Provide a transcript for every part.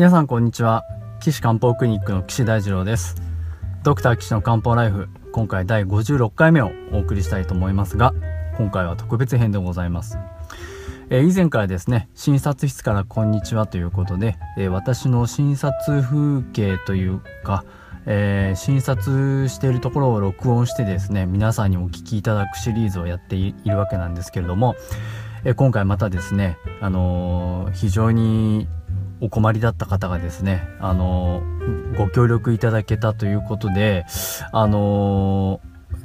皆さんこんにちは。岸漢方クリニックの岸大二郎です。ドクター岸の漢方ライフ今回第56回目をお送りしたいと思いますが今回は特別編でございます。えー、以前からですね診察室からこんにちはということで、えー、私の診察風景というか、えー、診察しているところを録音してですね皆さんにお聞きいただくシリーズをやっているわけなんですけれども、え今回またですね、あの非常にお困りだった方がですね、あのご協力いただけたということで、あの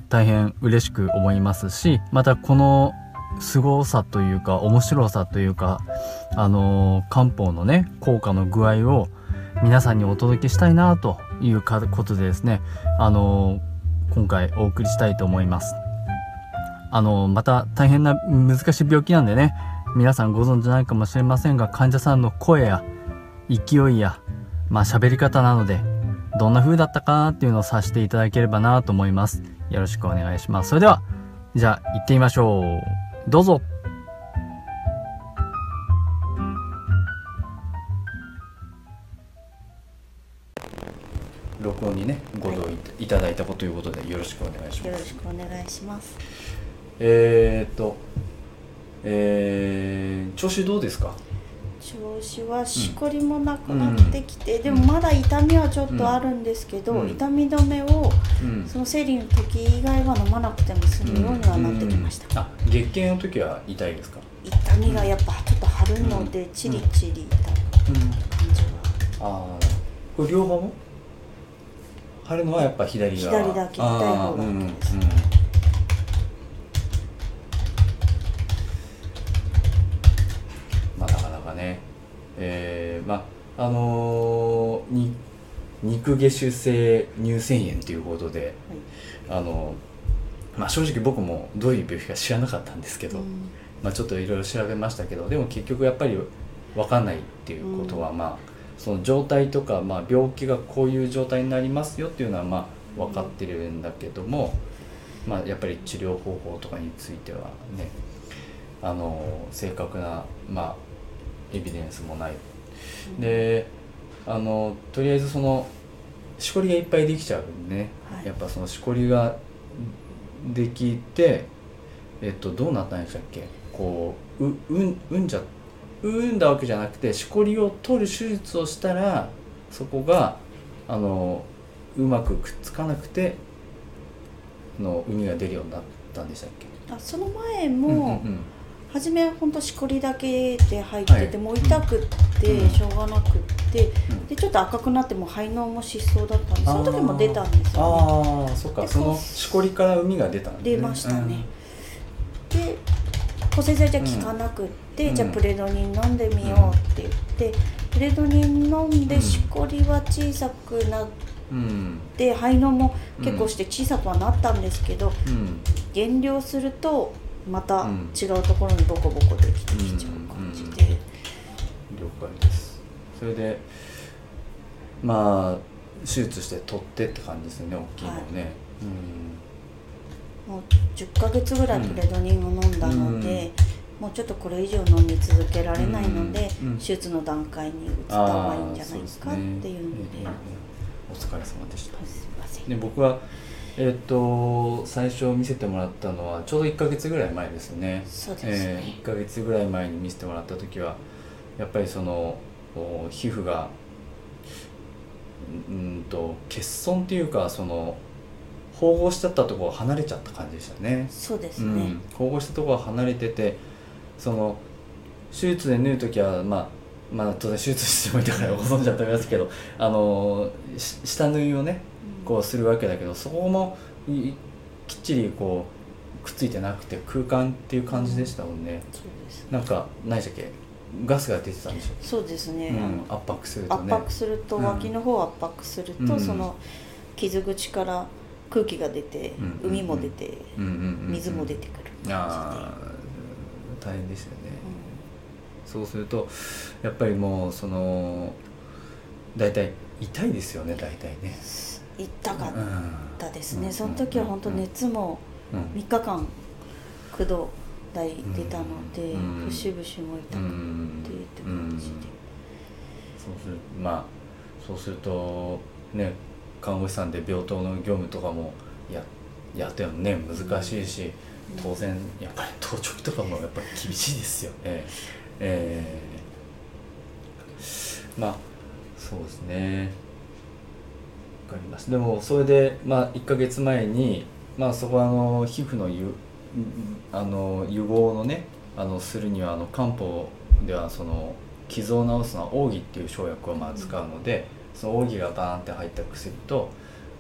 大変嬉しく思いますし、またこの凄さというか、面白さというか、あの漢方のね、効果の具合を皆さんにお届けしたいなということでですね、あの今回お送りしたいと思います。あのまた大変な難しい病気なんでね、皆さんご存知ないかもしれませんが、患者さんの声や勢いや、まあ喋り方なので、どんな風だったかなっていうのをさせていただければなと思います。よろしくお願いします。それでは、じゃあ行ってみましょう。どうぞ。録音にねご同意いただいたことということでよろしくお願いします。よろしくお願いします。えー、っと、えー、調子どうですか？調子はしこりもなくなってきて、うん、でもまだ痛みはちょっとあるんですけど、うん、痛み止めを、うん、その生理の時以外は飲まなくても済むようにはなってきました、あ月経の時は痛いですか？痛みがやっぱちょっと張るので、チリチリ痛い感じは、ああこれ両方？も張るのはやっぱ左側。左だけ痛い方だけです、えー、まああのー、に肉下種性乳腺炎ということで、はい、あのまあ、正直僕もどういう病気か知らなかったんですけど、うん、まあ、ちょっといろいろ調べましたけどでも結局やっぱり分かんないっていうことは、うん、まあその状態とか、まあ、病気がこういう状態になりますよっていうのはまあ分かってるんだけども、まあ、やっぱり治療方法とかについてはねあの正確な、まあ、エビデンスもない、うん、であのとりあえずそのしこりがいっぱいできちゃうんでね、はい、やっぱそのしこりができてえっとどうなったんでしたっけ？こうううんうんじゃうんだわけじゃなくてしこりを取る手術をしたらそこがあのうまくくっつかなくての海が出るようになったんでしたっけ？あその前も、うんうんうん初めは本当しこりだけで入ってて、はい、もう痛くってしょうがなくって、うん、でちょっと赤くなっても肺のも失踪だったんでその時も出たんですよね。ああそっか。そのしこりから海が出たんですね。出ましたね、うん、で抗生剤じゃ効かなくって、うん、じゃあプレドニン飲んでみようって言って、プレドニン飲んでしこりは小さくなって、肺のも結構して小さくはなったんですけど、減量するとまた違うところにボコボコできてきちゃう感じで、うんうん、了解です。それでまあ手術して取ってって感じですよね大きいのね、はい、うん、もう10ヶ月ぐらいプレドニンを飲んだので、もうちょっとこれ以上飲み続けられないので、手術の段階に移った方がいいんじゃないかっていうので、お疲れ様でした、すいません。で僕はえっと最初見せてもらったのはちょうど1か月ぐらい前ですね。そうですね、えー、1か月ぐらい前に見せてもらった時はやっぱりその皮膚がうんと欠損っていうかその縫合しちゃったところ離れちゃった感じでしたね。そうですね、うん、縫合したところ離れててその手術で縫う時はまあまあ当然手術してもいたからご存知だと思いますけどあの下縫いをねこうするわけだけどそこもきっちりこうくっついてなくて空間っていう感じでしたもんね、そうです。なんか何でしたっけ？ガスが出てたんでしょ？そうですね、うん、圧迫すると、ね、圧迫すると、脇の方を圧迫すると、うん、その傷口から空気が出て、うん、海も出て、水も出てくる。ああ大変でしたよね、そうするとやっぱりもうその大体痛いですよね大体ね痛かったですね、その時は本当熱も3日間9度台出たので、節々も痛くてって感じで、そうするまあそうするとね看護師さんで病棟の業務とかもややってるのね難しいし、当然やっぱり当直とかもやっぱり厳しいですよね。えー。まあそうですね。わかります。でもそれでまあ1ヶ月前にまあそこはあの皮膚のゆあの予防のねあのするにはあの漢方ではその傷を治すのは奥義っていう生薬をまあ使うので、その奥義がバーンって入った薬と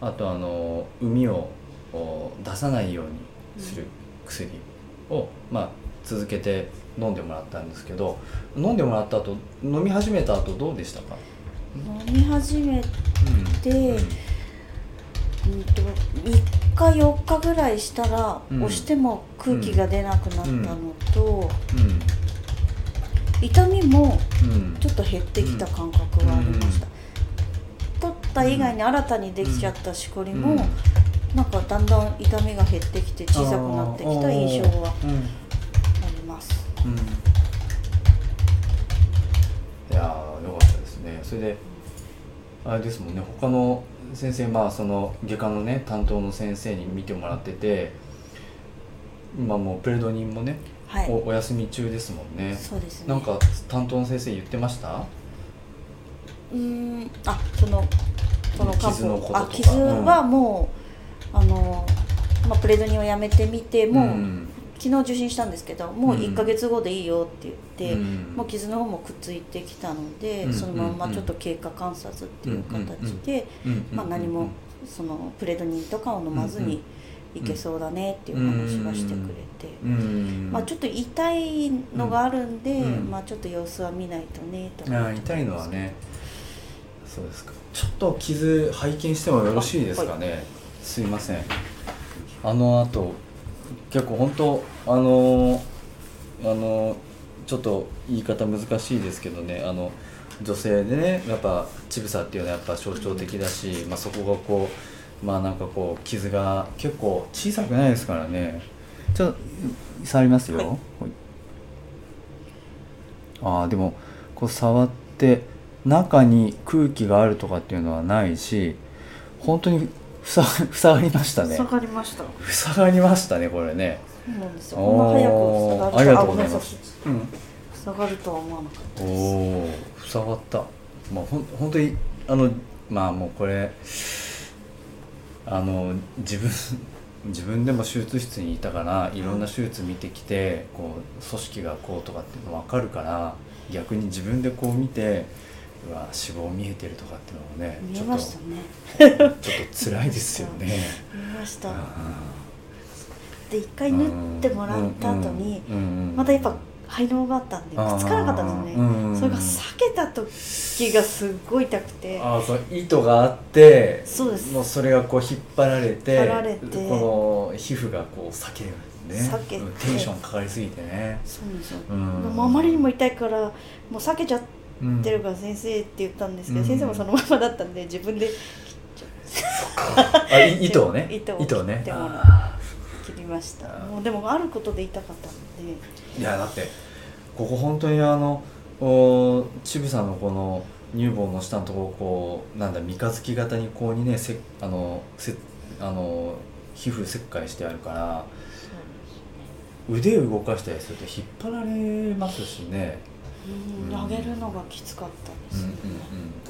あとあの膿を出さないようにする薬を、まあ続けて飲んでもらったんですけど飲んでもらった後飲み始めた後どうでしたか、飲み始めて、うん。うん。と3日4日ぐらいしたら、うん。押しても空気が出なくなったのと、うん。痛みもうん。ちょっと減ってきた感覚がありました、取った以外に新たにできちゃったしこりも、うん。なんかだんだん痛みが減ってきて小さくなってきた印象はあります。うんいやーよかったですねそれであれですもんね他の先生まあその外科のね担当の先生に見てもらってて今もうプレドニンもね、はい。おお休み中ですもんね。そうですね。なんか担当の先生言ってました？うーんあそのその漢傷のことあ傷はもう、あの、まあ、プレドニンをやめてみてもう、ん昨日受診したんですけどもううん1か月後でいいよって言って、うん。もう傷の方もくっついてきたので、うん。そのまんちょっと経過観察っていう形で、うん。まあ、何もそのプレドニンとかを飲まずにいけそうだねっていう話はしてくれて、うん。まあ、ちょっと痛いのがあるん。で、うん。まあ、ちょっと様子は見ないとねとあー痛いのはねそうですかちょっと傷拝見してもよろしいですかね、すいません。あのあと結構本当あのあのちょっと言い方難しいですけどねあの女性でねやっぱ乳房っていうのはやっぱ象徴的だし、まあ、そこがこうまあなんかこう傷が結構小さくないですからね。ちょっと触りますよ、はい。ああでもこう触って中に空気があるとかっていうのはないし本当に塞塞 がりましたね。下がりました。塞がりましたねこれね。そうなんですよ。こんな早く塞がるありがとうございあます。うん塞がるとは思わなかったおです。お塞がった。まあほん本当にあのまあもうこれあの自分 自分でも手術室にいたからいろんな手術見てきてこう組織がこうとかっていうの分かるから逆に自分でこう見てうわ脂肪見えてるとかっていうのもね見えちょっとましたね。ちょっと辛いですよね。見えました。あで一回縫ってもらった後にうんうんうんまたやっぱ排尿があったんでくっつかなかったんですようんうんねそれが裂けた時がすっごい痛くて。ああそう糸があってそうです。もうそれがこう引っ張られて引っ張られて。この皮膚がこう裂けるね。裂けて。うんテンションかかりすぎてね、そうなんですよ。うん。あまりにも痛いからもう裂けちゃん。てるから先生って言ったんですけど、うん。先生もそのままだったんで自分であい糸をね。糸を糸をね。切っても切りました。もうでもあることで痛かったので。ーいやだってここ本当にあのおちぶさんのこの乳房の下のところこうなんだ三日月型にこうにねせあのせあの皮膚切開してあるから腕を動かしたりすると引っ張られますしね、うん。うん。上げるのがきつかったですね、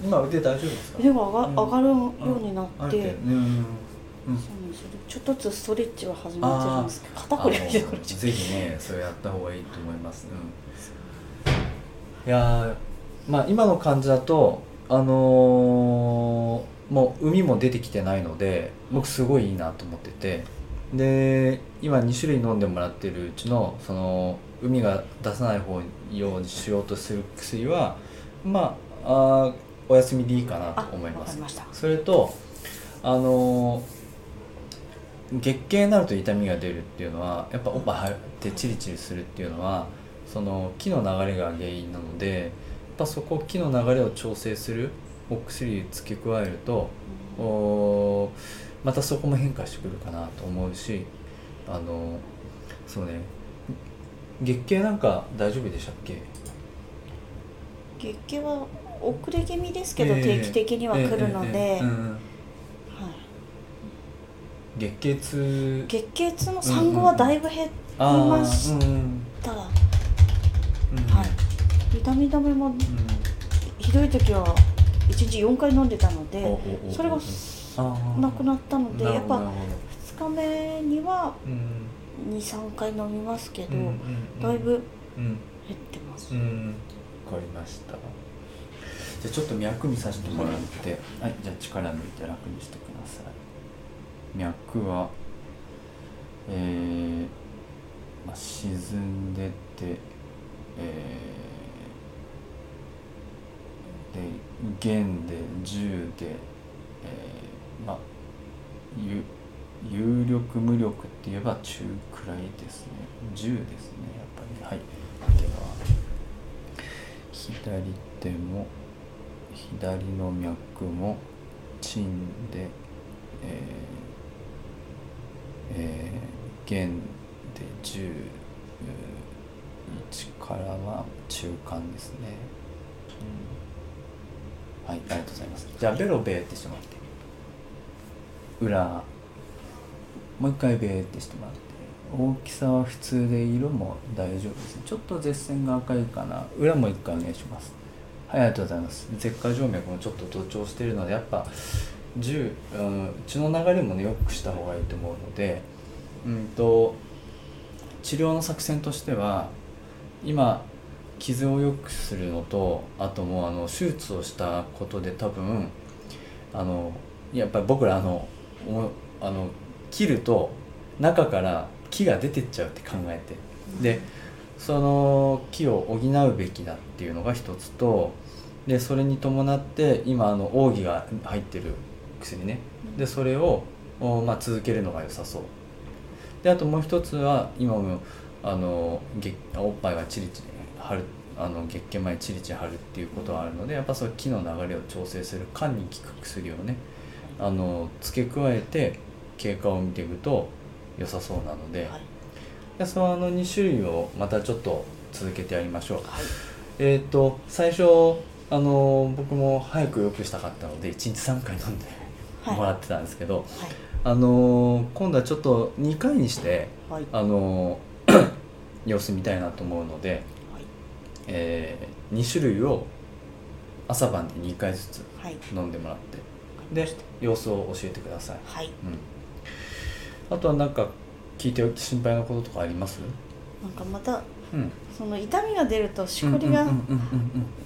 今腕大丈夫ですか？腕が上が,、うん。上がるようになって、ちょっとずつストレッチは始めてるんです。けど肩こりがひどくなっちゃっぜひねそれやった方がいいと思います、うん、いやーまあ今の感じだとあのーもう海も出てきてないので僕すごいいいなと思ってて。で今2種類飲んでもらってるうちのその海が出さない方ようにしようとする薬はまああーお休みでいいかなあと思います。それとあの月経になると痛みが出るっていうのはやっぱおっぱい入ってチリチリするっていうのはその気の流れが原因なのでやっぱそこ気の流れを調整するお薬付け加えるとおまたそこも変化してくるかなと思うしあのそうね月経なんか大丈夫でしたっけ？月経は遅れ気味ですけど、ええ。定期的には来るので、月経月経痛の産後はだいぶ減っあーましうんうん。た、はうんい。痛み止めもうん。ひどい時は1日4回飲んでたのでそれがなくなったのでやっぱなるほど。なるほ2日目にはどうん23回飲みますけど、うんうんうん。だいぶうん。減ってます、うん。わかりました。じゃあちょっと脈見させてもらって。はいじゃあ力抜いて楽にしてください。脈はえーまあ、沈んでてえーで弦で10でえーまあ有有力無力って言えば中くらいですね。10ですねやっぱり。はい。では左手も左の脈も鎮でえーえー弦で11からは中間ですね、うん。はいありがとうございます。じゃあベロベーってしてもらって。裏もう一回ベーってしてもらって大きさは普通で色も大丈夫ですね。ちょっと舌線が赤いかな。裏も一回お願いします。はいありがとうございます。舌下静脈もちょっと同調しているのでやっぱ10、うん、血の流れもねよくした方がいいと思うのでうんと治療の作戦としては今傷を良くするのとあともうあの手術をしたことで多分あのやっぱり僕らあのおあの切ると中から木が出てっちゃうって考えて。でその木を補うべきだっていうのが一つとでそれに伴って今あの奥義が入ってる薬ね。でそれを、おまあ、続けるのが良さそう。であともう一つは今もあの月おっぱいがチリチリ張るあの月経前チリチリ張るっていうことはあるのでやっぱその木の流れを調整する肝に効く薬をねあの付け加えて経過を見ていくと良さそうなので、はい。でそのあの2種類をまたちょっと続けてやりましょう。はい。えっ、と最初あの僕も早く良くしたかったので1日3回飲んではい。もらってたんですけど、はい。あの今度はちょっと2回にしてはい。あの 様子見たいなと思うので、はい。え2種類を朝晩で2回ずつはい。飲んでもらってで様子を教えてください、はい。うん、あとは何か聞いて心配なこととかあります？なんかまたうん。その痛みが出るとしこりが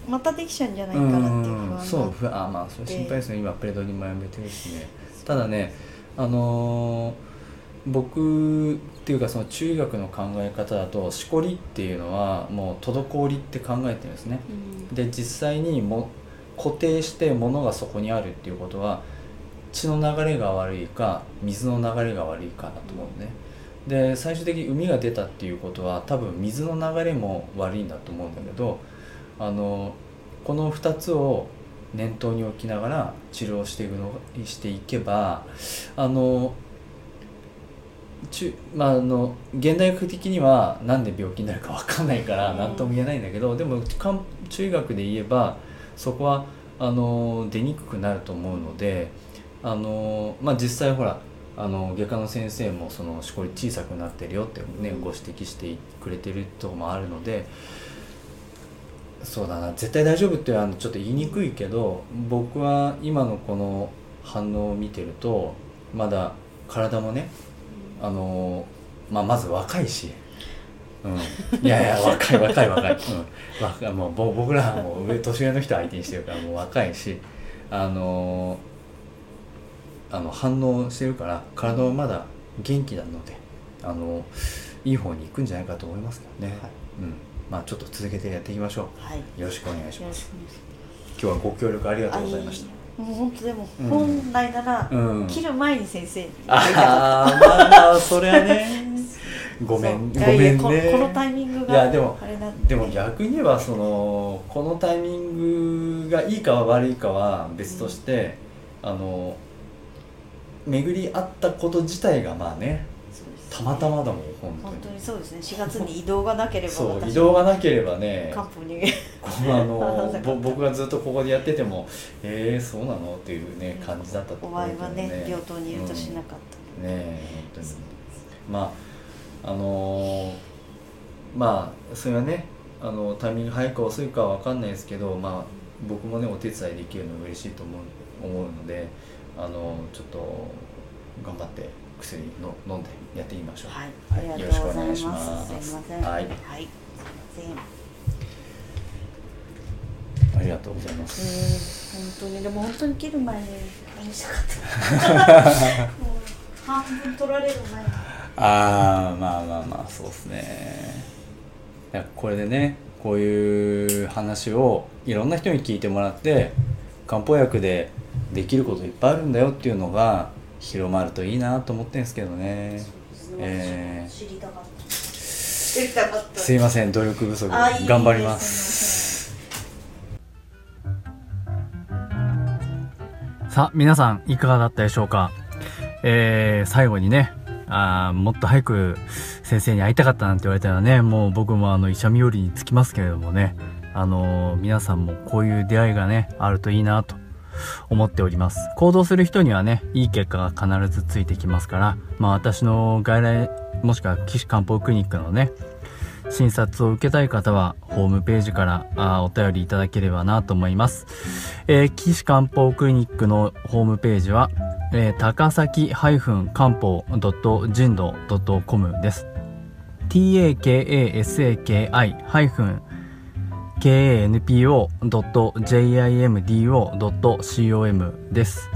またできちゃうんじゃないうんかなっていう不うん安がそう不安あまあそれ心配ですね。今プレドニンもやめてるしね。ただねあのー僕っていうかその中医学の考え方だとしこりっていうのはもう滞りって考えてるんですね。うん。で実際にも固定して物がそこにあるっていうことは血の流れが悪いか水の流れが悪いかだと思うね。で最終的に海が出たっていうことは多分水の流れも悪いんだと思うんだけどあのこの2つを念頭に置きながら治療していくのしていけばあの中まあ、あの現代学的にはなんで病気になるか分かんないからうん。何とも言えないんだけど、でも漢中医学で言えばそこはあの出にくくなると思うのであの、まあ、実際ほらあの外科の先生もそのしこり小さくなってるよって、ね、ご指摘してくれてるとこもあるのでそうだな絶対大丈夫っていうのはちょっと言いにくいけど僕は今のこの反応を見てるとまだ体もねあのまあ、まず若いし、うん、いやいや 若い若い若い、うん、若いもうぼ僕らはもう上年上の人相手にしてるからもう若いしあのあの反応してるから体はまだ元気なのであのいい方に行くんじゃないかと思いますけどね、はい。うん。まあ、ちょっと続けてやっていきましょはい。よろしくお願いします。今日はご協力ありがとうございました。もう本当でも、うん。本来なら、うん。切る前に先生にああまあまあそれはね。ごめんごめんね。ここのタイミングがいやでもで。も逆に言えばそのこのタイミングがいいかは悪いかは別として、あの巡り合ったこと自体がまあねたまたまだもん本当本にそうですね。4月に移動がなければそう私移動がなければねカンポに。あのあ ぼ僕がずっとここでやっててもえー、そうなの？っていうね感じだったとお思うけど前はね病棟にいるとしなかった、ねえ本当に。まああのーまあそれはねあのタイミング早いか遅いかは分かんないですけどまあ僕もねお手伝いできるの嬉しいと思う思うのであのちょっと頑張って薬の飲んでやってみましょう。はい、はい。よろしくお願いします。すいません。はい。はい、すいませんありがとうございます、えー、本当にでも本当に切る前に話したかった。もう半分取られる前に。ああまあまあまあそうですね。いやこれでねこういう話をいろんな人に聞いてもらって漢方薬でできることいっぱいあるんだよっていうのが広まるといいなと思ってるんですけどね。えー。すいません。努力不足頑張ります。さあ皆さんいかがだったでしょうか？えー、最後にねあーもっと早く先生に会いたかったなんて言われたらねもう僕もあの医者冥利につきますけれどもねあのー皆さんもこういう出会いがねあるといいなと思っております。行動する人にはねいい結果が必ずついてきますからまあ私の外来もしくは岸漢方クリニックのね診察を受けたい方はホームページからあお便りいただければなと思います、えー、岸漢方クリニックのホームページは、えー高崎漢方人道 .com です。T a k a s a k i kanpo.jimdo.com です。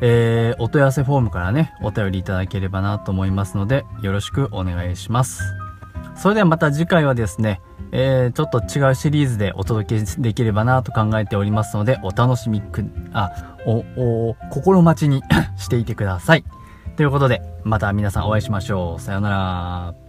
えーお問い合わせフォームからね、お便りいただければなと思いますので、よろしくお願いします。それではまた次回はですね、えーちょっと違うシリーズでお届けできればなと考えておりますので、お楽しみく、あ、お、お、心待ちに していてください。ということで、また皆さんお会いしましょう。さようなら。